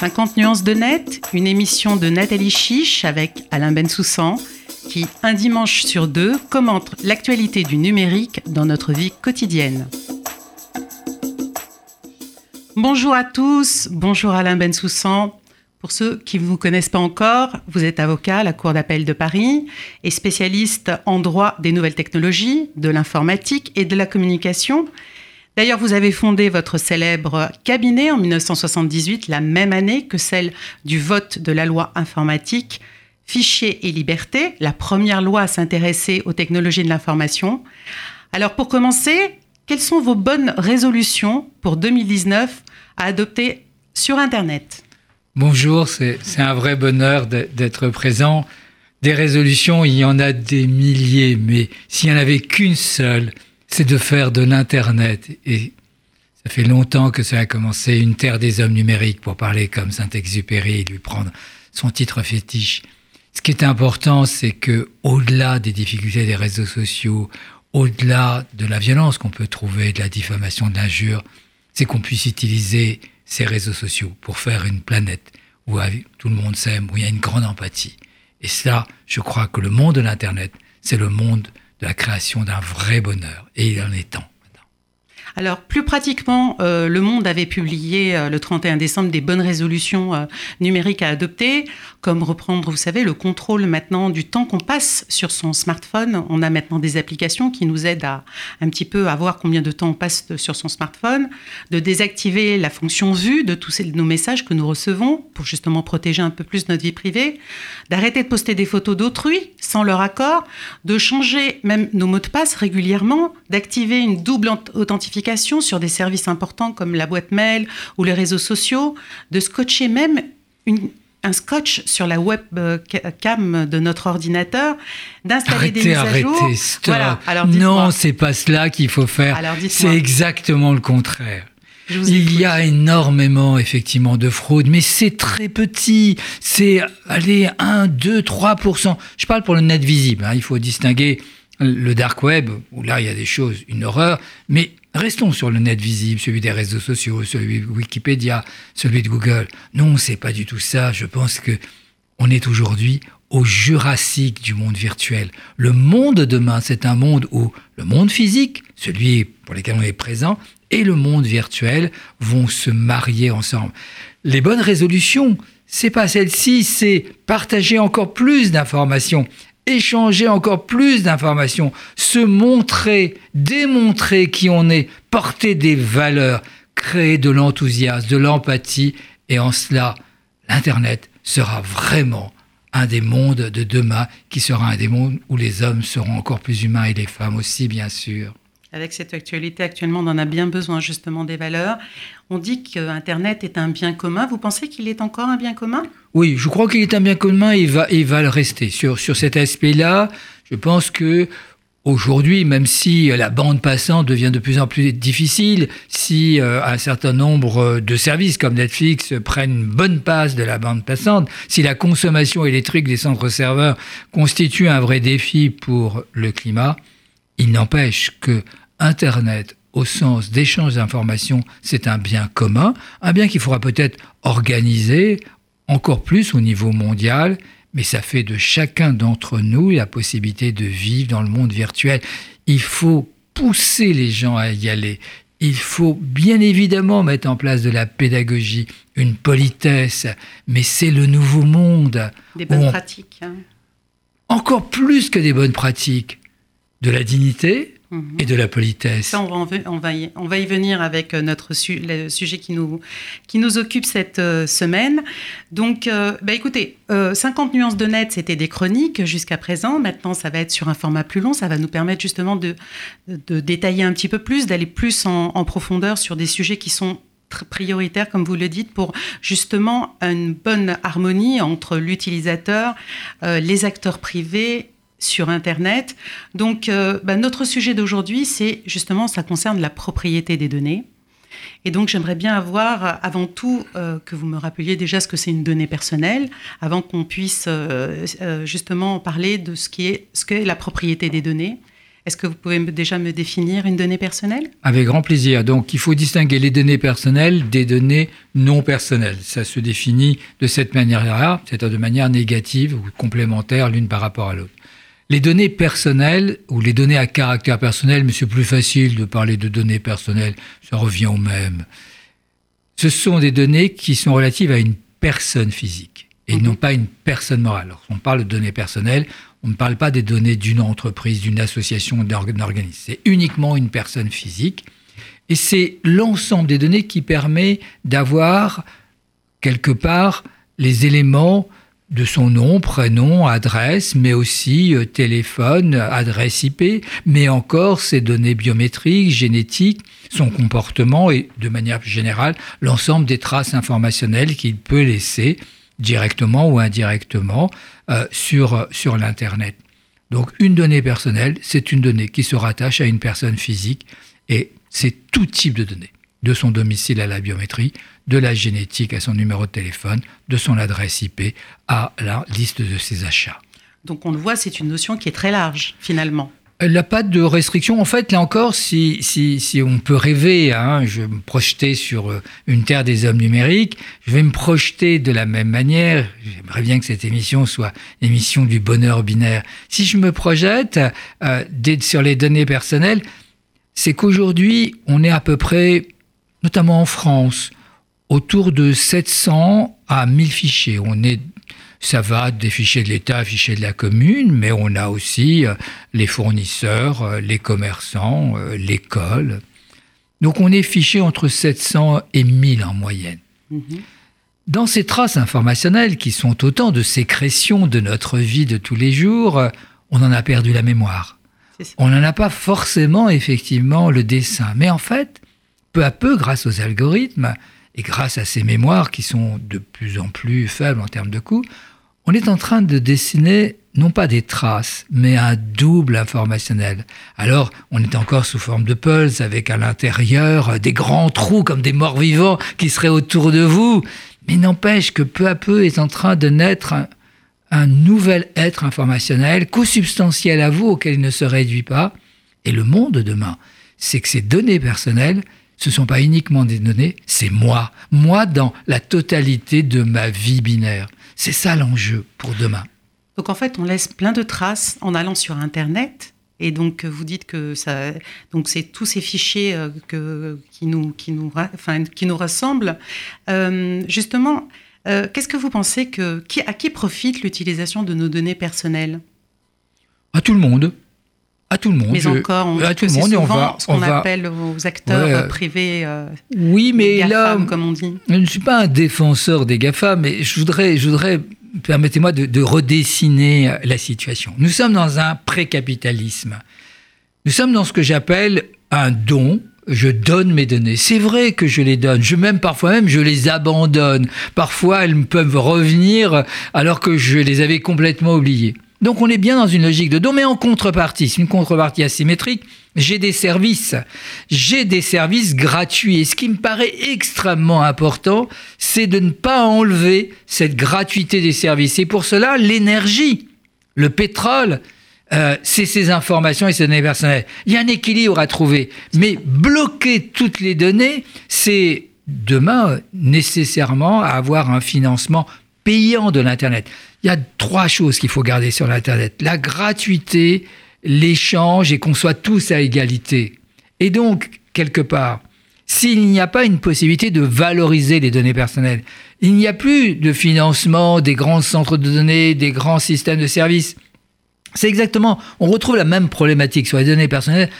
50 nuances de net, une émission de Nathalie Chiche avec Alain Bensoussan qui, un dimanche sur deux, commente l'actualité du numérique dans notre vie quotidienne. Bonjour à tous, bonjour Alain Bensoussan. Pour ceux qui ne vous connaissent pas encore, vous êtes avocat à la Cour d'appel de Paris et spécialiste en droit des nouvelles technologies, de l'informatique et de la communication. D'ailleurs, vous avez fondé votre célèbre cabinet en 1978, la même année que celle du vote de la loi informatique, Fichiers et Liberté, la première loi à s'intéresser aux technologies de l'information. Alors pour commencer, quelles sont vos bonnes résolutions pour 2019 à adopter sur Internet? Bonjour, c'est un vrai bonheur d'être présent. Des résolutions, il y en a des milliers, mais s'il n'y en avait qu'une seule, c'est de faire de l'Internet. Et ça fait longtemps que ça a commencé, une terre des hommes numériques, pour parler comme Saint-Exupéry et lui prendre son titre fétiche. Ce qui est important, c'est que, au-delà des difficultés des réseaux sociaux, au-delà de la violence qu'on peut trouver, de la diffamation, de l'injure, c'est qu'on puisse utiliser ces réseaux sociaux pour faire une planète où tout le monde s'aime, où il y a une grande empathie. Et ça, je crois que le monde de l'Internet, c'est le monde de la création d'un vrai bonheur. Et il en est temps. Alors, plus pratiquement, euh, Le Monde avait publié euh, le 31 décembre des bonnes résolutions euh, numériques à adopter, comme reprendre, vous savez, le contrôle maintenant du temps qu'on passe sur son smartphone. On a maintenant des applications qui nous aident à un petit peu à voir combien de temps on passe sur son smartphone, de désactiver la fonction vue de tous nos messages que nous recevons pour justement protéger un peu plus notre vie privée, d'arrêter de poster des photos d'autrui sans leur accord, de changer même nos mots de passe régulièrement, d'activer une double authentification sur des services importants comme la boîte mail ou les réseaux sociaux, de scotcher même un scotch sur la webcam de notre ordinateur, d'installer des mises à arrêtez, jour. Stop. Alors, non, c'est pas cela qu'il faut faire. C'est exactement le contraire. Il y a énormément, effectivement, de fraude, mais c'est très petit. C'est, allez, 1, 2, 3%. Je parle pour le net visible. Hein. Il faut distinguer le dark web, où là, il y a des choses, une horreur, mais Restons sur le net visible, celui des réseaux sociaux, celui de Wikipédia, celui de Google. Non, c'est pas du tout ça. Je pense que on est aujourd'hui au jurassique du monde virtuel. Le monde de demain, c'est un monde où le monde physique, celui pour lequel on est présent, et le monde virtuel vont se marier ensemble. Les bonnes résolutions, c'est pas celle-ci, c'est partager encore plus d'informations, échanger encore plus d'informations, se montrer, démontrer qui on est, porter des valeurs, créer de l'enthousiasme, de l'empathie, et en cela, l'Internet sera vraiment un des mondes de demain, qui sera un des mondes où les hommes seront encore plus humains et les femmes aussi, bien sûr. Avec cette actualité, actuellement, on en a bien besoin justement des valeurs. On dit qu'Internet est un bien commun. Vous pensez qu'il est encore un bien commun? Oui, je crois qu'il est un bien commun et va, va le rester. Sur, sur cet aspect-là, je pense que Aujourd'hui, même si la bande passante devient de plus en plus difficile, si euh, un certain nombre de services comme Netflix prennent une bonne passe de la bande passante, si la consommation électrique des centres serveurs constitue un vrai défi pour le climat, il n'empêche que Internet, au sens d'échange d'informations, c'est un bien commun, un bien qu'il faudra peut-être organiser encore plus au niveau mondial, mais ça fait de chacun d'entre nous la possibilité de vivre dans le monde virtuel. Il faut pousser les gens à y aller. Il faut bien évidemment mettre en place de la pédagogie, une politesse, mais c'est le nouveau monde. Des bonnes pratiques. Hein. Encore plus que des bonnes pratiques. De la dignité, et de la politesse. Ça, on va, y, venir avec euh, notre le sujet qui nous, qui nous occupe cette euh, semaine. Donc, euh, bah écoutez, 50 nuances de net, c'était des chroniques jusqu'à présent. Maintenant, ça va être sur un format plus long. Ça va nous permettre justement de, de détailler un petit peu plus, d'aller plus en, en profondeur sur des sujets qui sont prioritaires, comme vous le dites, pour justement une bonne harmonie entre l'utilisateur, les acteurs privés sur Internet. Donc, euh, bah, notre sujet d'aujourd'hui, c'est justement, ça concerne la propriété des données. Et donc, j'aimerais bien avoir, avant tout, euh, que vous me rappeliez déjà ce que c'est une donnée personnelle, avant qu'on puisse euh, justement parler de ce qui est, ce qu'est la propriété des données. Est-ce que vous pouvez déjà me définir une donnée personnelle? Avec grand plaisir. Donc, il faut distinguer les données personnelles des données non personnelles. Ça se définit de cette manière-là, c'est-à-dire de manière négative ou complémentaire l'une par rapport à l'autre. Les données personnelles ou les données à caractère personnel, mais c'est plus facile de parler de données personnelles, ça revient au même. Ce sont des données qui sont relatives à une personne physique et mhm. non pas une personne morale. Alors, on parle de données personnelles, on ne parle pas des données d'une entreprise, d'une association, d'un organisme. C'est uniquement une personne physique. Et c'est l'ensemble des données qui permet d'avoir quelque part les éléments de son nom, prénom, adresse, mais aussi euh, téléphone, adresse IP, mais encore ses données biométriques, génétiques, son comportement et de manière générale l'ensemble des traces informationnelles qu'il peut laisser directement ou indirectement euh, sur, sur l'Internet. Donc une donnée personnelle, c'est une donnée qui se rattache à une personne physique et c'est tout type de données, de son domicile à la biométrie, de la génétique à son numéro de téléphone, de son adresse IP à la liste de ses achats. Donc on le voit, c'est une notion qui est très large finalement. Elle n'a pas de restriction. En fait, là encore, si, si, si on peut rêver, hein, je vais me projeter sur euh, une terre des hommes numériques, je vais me projeter de la même manière. J'aimerais bien que cette émission soit émission du bonheur binaire. Si je me projette euh, sur les données personnelles, c'est qu'aujourd'hui, on est à peu près, notamment en France, autour de 700 à 1000 fichiers. On est ça va des fichiers de l'État, fichiers de la commune, mais on a aussi euh, les fournisseurs, euh, les commerçants, euh, l'école. Donc on est fiché entre 700 et 1000 en moyenne. Mm-hmm. Dans ces traces informationnelles, qui sont autant de sécrétions de notre vie de tous les jours, on en a perdu la mémoire. On n'en a pas forcément effectivement le dessin. Mais en fait, peu à peu, grâce aux algorithmes, et grâce à ces mémoires qui sont de plus en plus faibles en termes de coûts, on est en train de dessiner non pas des traces, mais un double informationnel. Alors, on est encore sous forme de pulse, avec à l'intérieur des grands trous comme des morts vivants qui seraient autour de vous. Mais n'empêche que peu à peu est en train de naître un, nouvel être informationnel, co-substantiel à vous, auquel il ne se réduit pas. Et le monde de demain, c'est que ces données personnelles, ce ne sont pas uniquement des données, c'est moi. Moi dans la totalité de ma vie binaire. C'est ça l'enjeu pour demain. Donc en fait, on laisse plein de traces en allant sur Internet. Et donc vous dites que ça, donc c'est tous ces fichiers euh, que, qui nous, qui nous, enfin, qui nous ressemblent. Euh, justement, euh, qu'est-ce que vous pensez que qui, à qui profite l'utilisation de nos données personnelles? À tout le monde. À tout le monde. Mais encore, on à tout le monde, on va, ce qu'on appelle aux acteurs privés. oui, mais là, comme on dit. Je ne suis pas un défenseur des GAFA, mais je voudrais, je voudrais permettez-moi de, de, redessiner la situation. Nous sommes dans un précapitalisme. Nous sommes dans ce que j'appelle un don. Je donne mes données. C'est vrai que je les donne. Je même parfois même je les abandonne. Parfois elles peuvent revenir alors que je les avais complètement oubliées. Donc on est bien dans une logique de don, mais en contrepartie, c'est une contrepartie asymétrique, j'ai des services, j'ai des services gratuits. Et ce qui me paraît extrêmement important, c'est de ne pas enlever cette gratuité des services. Et pour cela, l'énergie, le pétrole, euh, c'est ces informations et ces données personnelles. Il y a un équilibre à trouver, mais bloquer toutes les données, c'est demain nécessairement avoir un financement payant de l'Internet. Il y a trois choses qu'il faut garder sur l'Internet. La gratuité, l'échange et qu'on soit tous à égalité. Et donc, quelque part, s'il n'y a pas une possibilité de valoriser les données personnelles, il n'y a plus de financement des grands centres de données, des grands systèmes de services. C'est exactement, on retrouve la même problématique sur les données personnelles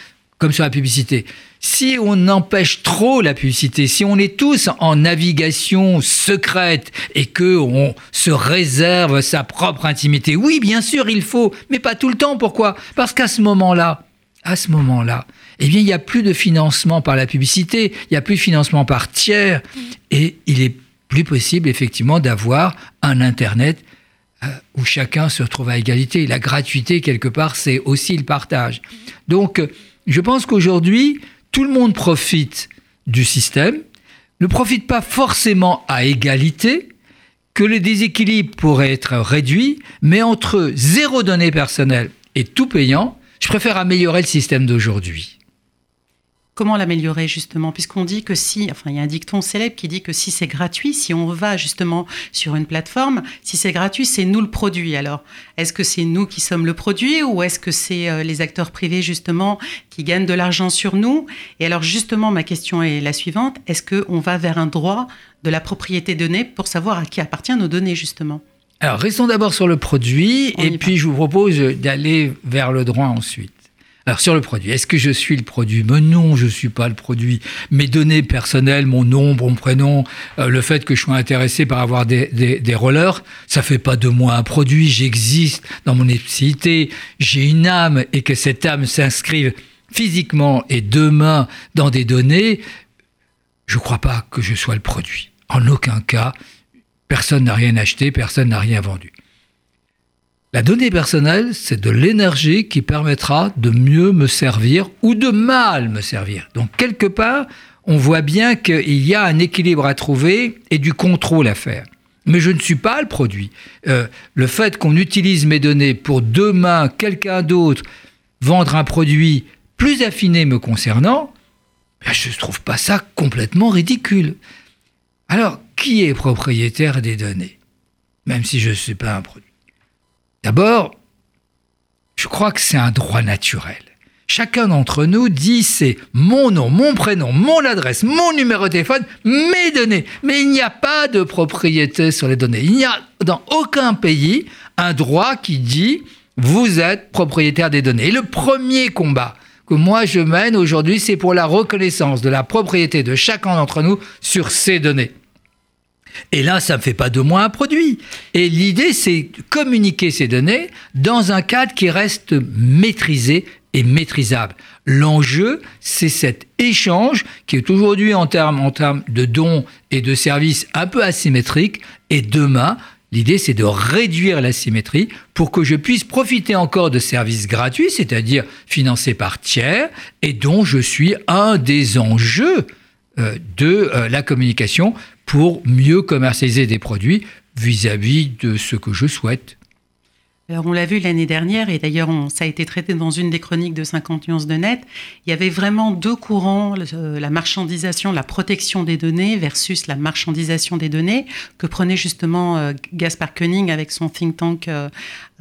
comme sur la publicité. Si on empêche trop la publicité, si on est tous en navigation secrète et que on se réserve sa propre intimité, oui, bien sûr, il faut, mais pas tout le temps. Pourquoi? Parce qu'à ce moment-là, à ce moment-là, eh bien, il n'y a plus de financement par la publicité, il n'y a plus de financement par tiers, et il est plus possible effectivement d'avoir un Internet euh, où chacun se retrouve à égalité. La gratuité, quelque part, c'est aussi le partage. Donc, je pense qu'aujourd'hui, tout le monde profite du système, ne profite pas forcément à égalité, que le déséquilibre pourrait être réduit, mais entre zéro données personnelles et tout payant, Je préfère améliorer le système d'aujourd'hui. Comment l'améliorer justement Puisqu'on dit que si, enfin il y a un dicton célèbre qui dit que si c'est gratuit, si on va justement sur une plateforme, si c'est gratuit, c'est nous le produit. Alors est-ce que c'est nous qui sommes le produit ou est-ce que c'est euh, les acteurs privés justement qui gagnent de l'argent sur nous? Et alors justement ma question est la suivante est-ce qu'on va vers un droit de la propriété donnée pour savoir à qui appartiennent nos données justement? Alors, restons d'abord sur le produit, et puis je vous propose d'aller vers le droit ensuite. Sur le produit, est-ce que je suis le produit Mais non, je ne suis pas le produit. Mes données personnelles, mon nom, mon prénom, euh, le fait que je sois intéressé par avoir des, rollers, ça fait pas de moi un produit. J'existe dans mon ethnicité, j'ai une âme et que cette âme s'inscrive physiquement et demain dans des données, je ne crois pas que je sois le produit. En aucun cas, personne n'a rien acheté, personne n'a rien vendu. La donnée personnelle, c'est de l'énergie qui permettra de mieux me servir ou de mal me servir. Donc quelque part, on voit bien qu'il y a un équilibre à trouver et du contrôle à faire. Mais je ne suis pas le produit. Euh, le fait qu'on utilise mes données pour demain, quelqu'un d'autre, vendre un produit plus affiné me concernant, ben, je ne trouve pas ça complètement ridicule. Alors, qui est propriétaire des données? Même si je ne suis pas un produit. D'abord, je crois que c'est un droit naturel. Chacun d'entre nous dit c'est mon nom, mon prénom, mon adresse, mon numéro de téléphone, mes données. Mais il n'y a pas de propriété sur les données. Il n'y a dans aucun pays un droit qui dit vous êtes propriétaire des données. Et le premier combat que moi je mène aujourd'hui, c'est pour la reconnaissance de la propriété de chacun d'entre nous sur ces données. Et là, ça ne fait pas de moi un produit. Et l'idée, c'est communiquer ces données dans un cadre qui reste maîtrisé et maîtrisable. L'enjeu, c'est cet échange qui est aujourd'hui en termes, en termes de dons et de services un peu asymétrique. Et demain, l'idée, c'est de réduire l'asymétrie pour que je puisse profiter encore de services gratuits, c'est-à-dire financés par tiers, et dont je suis un des enjeux euh, de euh, la communication pour mieux commercialiser des produits vis-à-vis de ce que je souhaite. Alors on l'a vu l'année dernière, et d'ailleurs ça a été traité dans une des chroniques de 50 nuances de net, il y avait vraiment deux courants, la marchandisation, la protection des données versus la marchandisation des données, que prenait justement euh, Gaspard Koenig avec son think tank euh,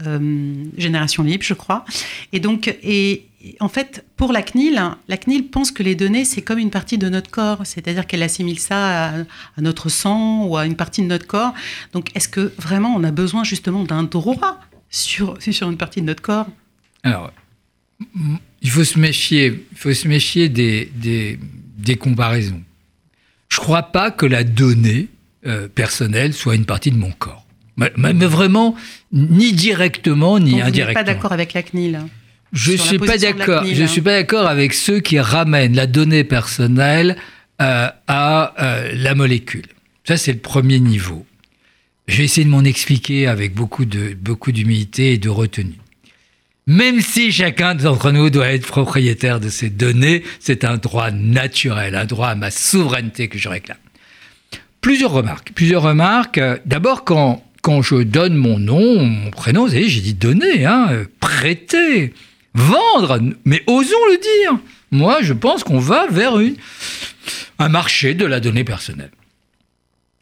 euh, Génération Libre, je crois. Et donc, et, en fait, pour la CNIL, la CNIL pense que les données, c'est comme une partie de notre corps, c'est-à-dire qu'elle assimile ça à, notre sang ou à une partie de notre corps. Donc, est-ce que vraiment on a besoin justement d'un droit sur, sur une partie de notre corps Alors, il faut se méfier, il faut se méfier des, des, comparaisons. Je ne crois pas que la donnée euh, personnelle soit une partie de mon corps. Mais, vraiment, ni directement, ni indirectement. Vous n'êtes pas d'accord avec la CNIL je suis pas d'accord. Je suis pas d'accord avec ceux qui ramènent la donnée personnelle euh, à euh, la molécule. Ça, c'est le premier niveau. Je vais essayer de m'en expliquer avec beaucoup de beaucoup d'humilité et de retenue. Même si chacun d'entre nous doit être propriétaire de ces données, c'est un droit naturel, un droit à ma souveraineté que je réclame. Plusieurs remarques. Plusieurs remarques. D'abord, quand, quand je donne mon nom, mon prénom, vous savez, j'ai dit donner, hein, prêter. Vendre, mais osons le dire. Moi, je pense qu'on va vers un marché de la donnée personnelle.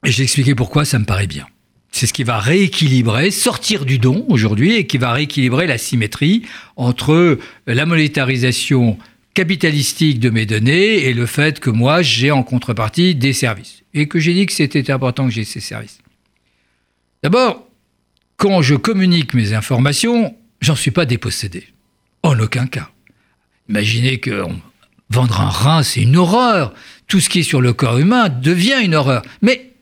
Et j'ai expliqué pourquoi ça me paraît bien. C'est ce qui va rééquilibrer, sortir du don aujourd'hui et qui va rééquilibrer la symétrie entre la monétarisation capitalistique de mes données et le fait que moi, j'ai en contrepartie des services. Et que j'ai dit que c'était important que j'ai ces services. D'abord, quand je communique mes informations, j'en suis pas dépossédé. En aucun cas. Imaginez que vendre un rein, c'est une horreur. Tout ce qui est sur le corps humain devient une horreur. Mais,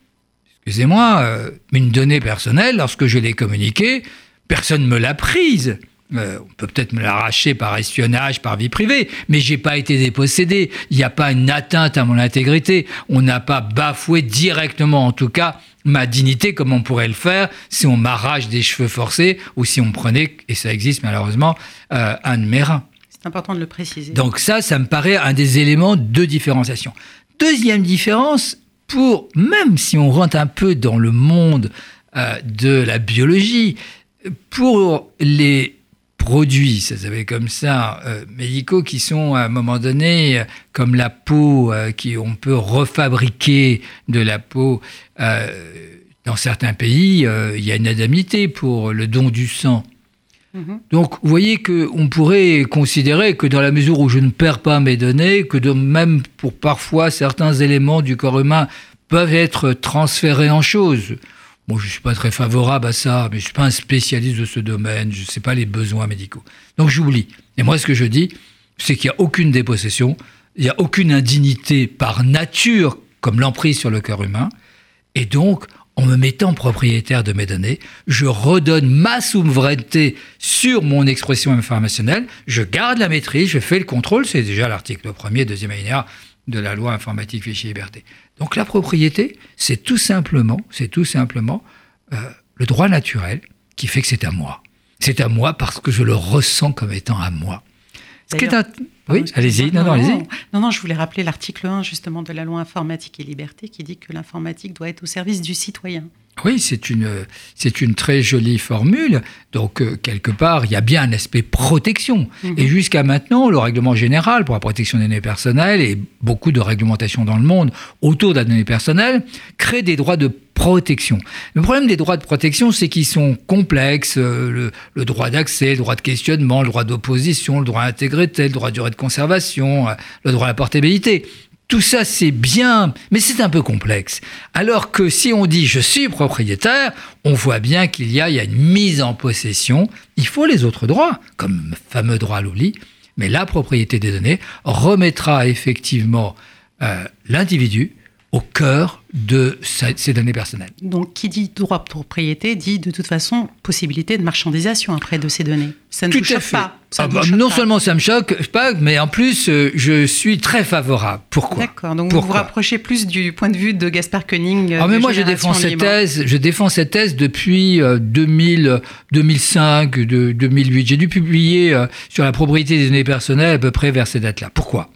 excusez-moi, euh, une donnée personnelle, lorsque je l'ai communiquée, personne ne me l'a prise. Euh, on peut peut-être me l'arracher par espionnage, par vie privée, mais j'ai pas été dépossédé. Il n'y a pas une atteinte à mon intégrité. On n'a pas bafoué directement, en tout cas, ma dignité comme on pourrait le faire si on m'arrache des cheveux forcés ou si on prenait, et ça existe malheureusement, euh, un de mes reins. C'est important de le préciser. Donc ça, ça me paraît un des éléments de différenciation. Deuxième différence, pour même si on rentre un peu dans le monde euh, de la biologie, pour les produits, ça s'appelle comme ça, euh, médicaux qui sont à un moment donné comme la peau, qui on peut refabriquer de la peau. dans certains pays, il y a une indemnité pour le don du sang. Mhm. Donc, vous voyez qu'on pourrait considérer que dans la mesure où je ne perds pas mes données, que de même pour parfois certains éléments du corps humain peuvent être transférés en choses. Bon, je ne suis pas très favorable à ça, mais je ne suis pas un spécialiste de ce domaine, je ne sais pas les besoins médicaux. Donc j'oublie. Et moi, ce que je dis, c'est qu'il n'y a aucune dépossession, il n'y a aucune indignité par nature comme l'emprise sur le cœur humain. Et donc, en me mettant propriétaire de mes données, je redonne ma souveraineté sur mon expression informationnelle, je garde la maîtrise, je fais le contrôle, c'est déjà l'article 1er, deuxième alinéa de la loi informatique fichier liberté. Donc la propriété, c'est tout simplement, c'est tout simplement euh, le droit naturel qui fait que c'est à moi. C'est à moi parce que je le ressens comme étant à moi. Ce qui est oui, allez-y. Non, non, allez-y. Non, non, je voulais rappeler l'article 1 justement de la loi informatique et liberté qui dit que l'informatique doit être au service du citoyen. Oui, c'est une, c'est une très jolie formule. Donc, euh, quelque part, il y a bien un aspect protection. Mhm. Et jusqu'à maintenant, le règlement général pour la protection des données personnelles et beaucoup de réglementations dans le monde autour de la donnée personnelle créent des droits de protection. Le problème des droits de protection, c'est qu'ils sont complexes. Euh, le, droit d'accès, le droit de questionnement, le droit d'opposition, le droit à le droit à durée de conservation, euh, le droit à la portabilité. Tout ça, c'est bien, mais c'est un peu complexe. Alors que si on dit je suis propriétaire, on voit bien qu'il y a, il y a une mise en possession. Il faut les autres droits, comme le fameux droit à l'oubli, mais la propriété des données remettra effectivement euh, l'individu au cœur de ces données personnelles. Donc, qui dit droit de propriété dit de toute façon possibilité de marchandisation après de ces données. Ça ne Tout vous choque pas. Ah bah, non seulement ça me choque pas, mais en plus, euh, je suis très favorable. Pourquoi? D'accord. Donc, vous vous rapprochez plus du point de vue de Gaspard Koenig. Euh, ah, mais moi, je défends cette thèse. Je défends cette thèse depuis 2000, 2005, de, 2008. J'ai dû publier euh, sur la propriété des données personnelles à peu près vers ces dates-là. Pourquoi?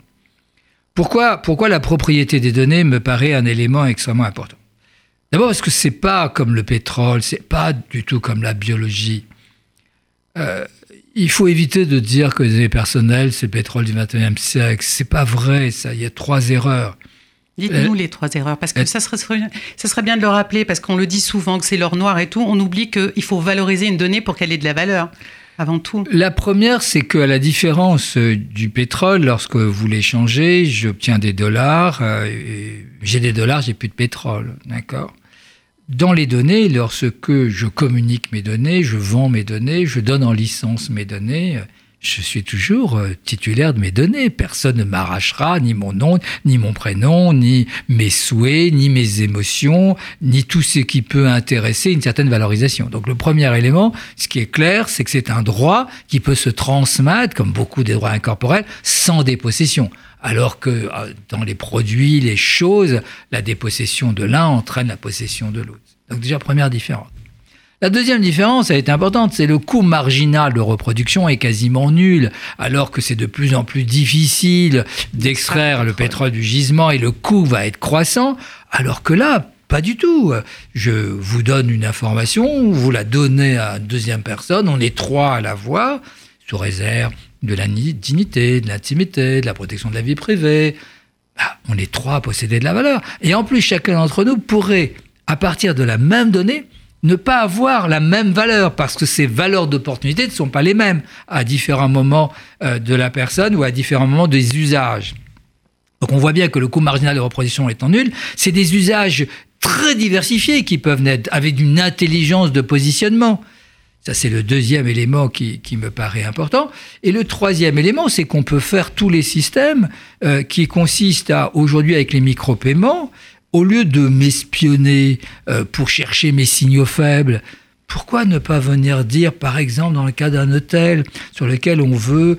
Pourquoi, pourquoi la propriété des données me paraît un élément extrêmement important? D'abord parce que c'est pas comme le pétrole, c'est pas du tout comme la biologie. Euh, il faut éviter de dire que les données personnelles, c'est le pétrole du 21e siècle. C'est pas vrai, ça. Il y a trois erreurs. Dites-nous euh, les trois erreurs, parce que euh, ça, serait, ça serait bien de le rappeler, parce qu'on le dit souvent que c'est l'or noir et tout. On oublie qu'il faut valoriser une donnée pour qu'elle ait de la valeur La première, c'est qu'à la différence euh, du pétrole, lorsque vous l'échangez, j'obtiens des dollars, euh, j'ai des dollars, j'ai plus de pétrole, d'accord? Dans les données, lorsque je communique mes données, je vends mes données, je donne en licence mes données, je suis toujours euh, titulaire de mes données. Personne ne m'arrachera ni mon nom, ni mon prénom, ni mes souhaits, ni mes émotions, ni tout ce qui peut intéresser une certaine valorisation. Donc le premier élément, ce qui est clair, c'est que c'est un droit qui peut se transmettre, comme beaucoup des droits incorporels, sans dépossession. Alors que euh, dans les produits, les choses, la dépossession de l'un entraîne la possession de l'autre. Donc déjà, première différence. La deuxième différence, elle est importante, c'est le coût marginal de reproduction est quasiment nul, alors que c'est de plus en plus difficile d'extraire le pétrole du gisement et le coût va être croissant, alors que là, pas du tout. Je vous donne une information, vous la donnez à une deuxième personne, on est trois à la voir, sous réserve de la dignité, de l'intimité, de la protection de la vie privée. Bah, on est trois à posséder de la valeur. Et en plus, chacun d'entre nous pourrait, à partir de la même donnée, ne pas avoir la même valeur parce que ces valeurs d'opportunité ne sont pas les mêmes à différents moments euh, de la personne ou à différents moments des usages. Donc on voit bien que le coût marginal de reproduction étant nul, c'est des usages très diversifiés qui peuvent naître avec une intelligence de positionnement. Ça, c'est le deuxième élément qui, me paraît important. Et le troisième élément, c'est qu'on peut faire tous les systèmes euh, qui consistent à, aujourd'hui avec les micro-paiements, au lieu de m'espionner euh, pour chercher mes signaux faibles, pourquoi ne pas venir dire, par exemple, dans le cas d'un hôtel sur lequel on veut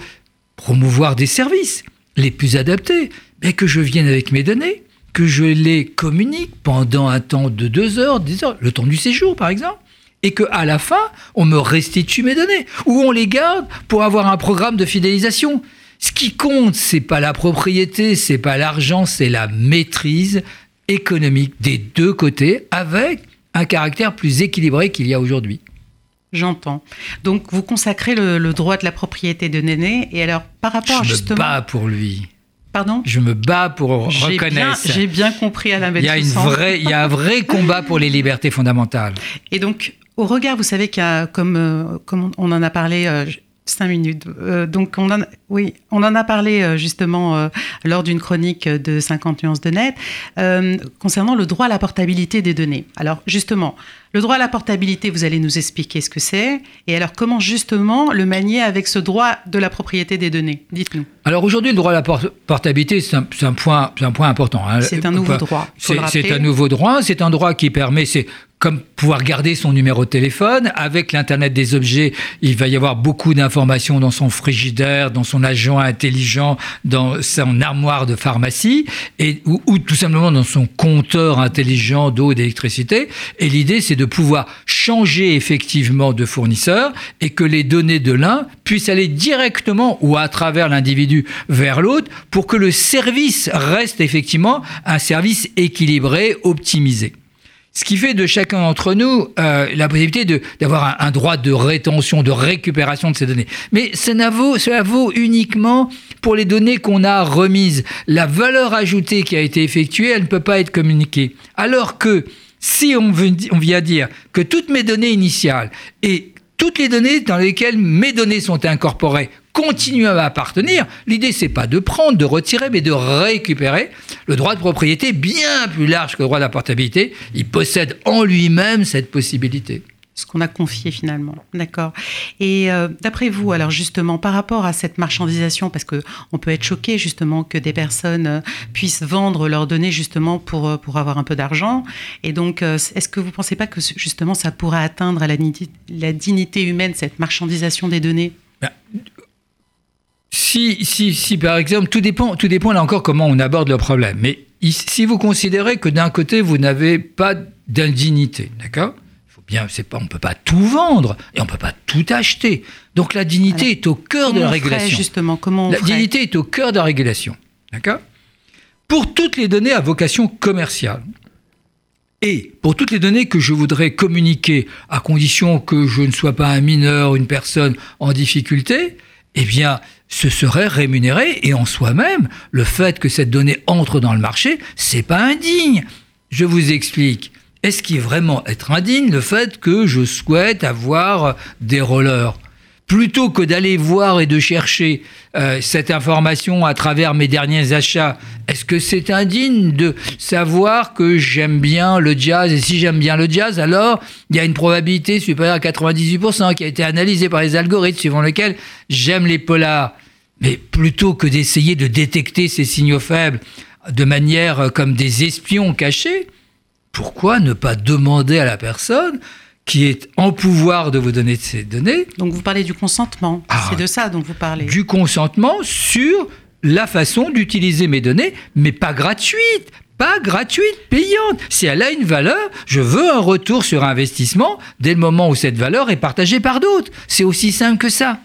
promouvoir des services les plus adaptés, mais que je vienne avec mes données, que je les communique pendant un temps de deux heures, dix heures, le temps du séjour par exemple, et que à la fin, on me restitue mes données, ou on les garde pour avoir un programme de fidélisation. Ce qui compte, c'est pas la propriété, c'est pas l'argent, c'est la maîtrise économique des deux côtés avec un caractère plus équilibré qu'il y a aujourd'hui. J'entends. Donc, vous consacrez le, droit de la propriété de Néné. Et alors, par rapport Je justement. me bats pour lui. Pardon? Je me bats pour reconnaître. J'ai bien compris à il y a une vraie, Il y a un vrai combat pour les libertés fondamentales. Et donc, au regard, vous savez qu'il y a, comme, euh, comme on en a parlé. Euh, cinq minutes. Euh, donc, on en, oui, on en a parlé justement lors d'une chronique de 50 nuances de net concernant le droit à la portabilité des données. Alors, justement, le droit à la portabilité, vous allez nous expliquer ce que c'est. Et alors, comment justement le manier avec ce droit de la propriété des données? Dites-nous. Alors aujourd'hui, le droit à la portabilité, c'est un, point, un point important. Hein. C'est un nouveau droit. C'est un nouveau droit. C'est un droit qui permet, c'est comme pouvoir garder son numéro de téléphone. Avec l'Internet des objets, il va y avoir beaucoup d'informations dans son frigidaire, dans son agent intelligent, dans son armoire de pharmacie, et, ou, ou tout simplement dans son compteur intelligent d'eau et d'électricité. Et l'idée, c'est de pouvoir changer effectivement de fournisseur et que les données de l'un puissent aller directement ou à travers l'individu vers l'autre pour que le service reste effectivement un service équilibré, optimisé. Ce qui fait de chacun d'entre nous euh, la possibilité d'avoir un, droit de rétention, de récupération de ces données. Mais cela vaut, cela vaut uniquement pour les données qu'on a remises. La valeur ajoutée qui a été effectuée, elle ne peut pas être communiquée. Alors que si on, vient dire que toutes mes données initiales et toutes les données dans lesquelles mes données sont incorporées continuent à appartenir, l'idée c'est pas de prendre, de retirer, mais de récupérer. Le droit de propriété, bien plus large que le droit d'apportabilité, il possède en lui-même cette possibilité ce qu'on a confié finalement. D'accord. Et euh, d'après vous, alors justement, par rapport à cette marchandisation, parce que on peut être choqué justement que des personnes euh, puissent vendre leurs données justement pour, euh, pour avoir un peu d'argent. Et donc, est-ce que vous ne pensez pas que justement ça pourrait atteindre la dignité humaine, cette marchandisation des données? Ben, si, si, si, par exemple, tout dépend, tout dépend là encore comment on aborde le problème. Mais si vous considérez que d'un côté, vous n'avez pas d'indignité, d'accord? Bien, c'est pas, on peut pas tout vendre et on peut pas tout acheter. Donc la dignité est au cœur de la régulation. justement, comment la dignité est au cœur de la régulation, d'accord? Pour toutes les données à vocation commerciale et pour toutes les données que je voudrais communiquer, à condition que je ne sois pas un mineur, une personne en difficulté, eh bien, ce serait rémunéré et en soi-même, le fait que cette donnée entre dans le marché, c'est pas indigne. Je vous explique est-ce qu'il est vraiment être indigne le fait que je souhaite avoir des rollers? Plutôt que d'aller voir et de chercher euh, cette information à travers mes derniers achats, est-ce que c'est indigne de savoir que j'aime bien le jazz? Et si j'aime bien le jazz, alors il y a une probabilité supérieure à 98% qui a été analysée par les algorithmes suivant lesquels j'aime les polars. Mais plutôt que d'essayer de détecter ces signaux faibles de manière euh, comme des espions cachés, pourquoi ne pas demander à la personne qui est en pouvoir de vous donner ces données Donc vous parlez du consentement, ah, c'est de ça dont vous parlez. Du consentement sur la façon d'utiliser mes données, mais pas gratuite, pas gratuite, payante. Si elle a une valeur, je veux un retour sur investissement dès le moment où cette valeur est partagée par d'autres. C'est aussi simple que ça.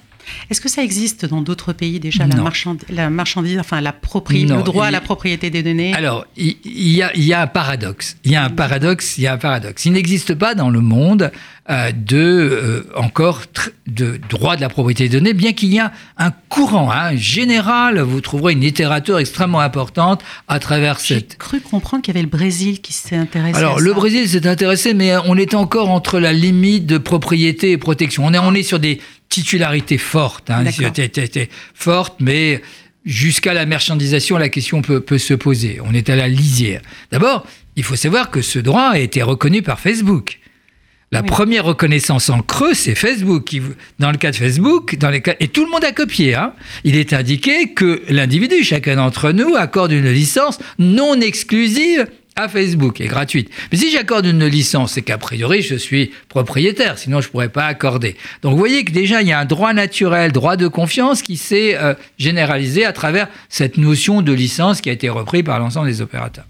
Est-ce que ça existe dans d'autres pays déjà, la, marchandise, enfin la propriété, le droit à la propriété des données? Alors, il y, a, un paradoxe. Il y a un paradoxe. Il y a un paradoxe. Il n'existe pas dans le monde euh, de euh, encore de droit de la propriété des données, bien qu'il y a un courant hein, général. Vous trouverez une littérature extrêmement importante à travers cette. J'ai cru comprendre qu'il y avait le Brésil qui s'est intéressé. Alors, le Brésil s'est intéressé, mais on est encore entre la limite de propriété et protection. On est, on est sur des titularité forte, hein, forte, mais jusqu'à la marchandisation, la question peut, se poser. On est à la lisière. D'abord, il faut savoir que ce droit a été reconnu par Facebook. La première reconnaissance en creux, c'est Facebook. Qui, dans le cas de Facebook, dans les cas, et tout le monde a copié, hein, il est indiqué que l'individu, chacun d'entre nous, accorde une licence non exclusive à Facebook est gratuite. Mais si j'accorde une licence, c'est qu'a priori je suis propriétaire, sinon je ne pourrais pas accorder. Donc vous voyez que déjà il y a un droit naturel, droit de confiance qui s'est euh, généralisé à travers cette notion de licence qui a été repris par l'ensemble des opérateurs.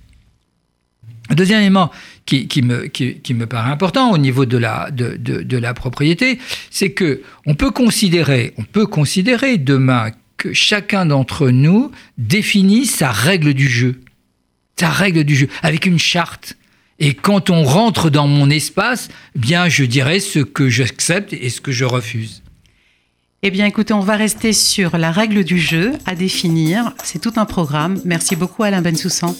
Deuxième élément qui, me, paraît important au niveau de la, de, de la propriété, c'est que on peut considérer, on peut considérer demain que chacun d'entre nous définit sa règle du jeu sa règle du jeu, avec une charte. Et quand on rentre dans mon espace, bien, je dirais ce que j'accepte et ce que je refuse. Eh bien, écoutez, on va rester sur la règle du jeu à définir. C'est tout un programme. Merci beaucoup, Alain Bensoussan.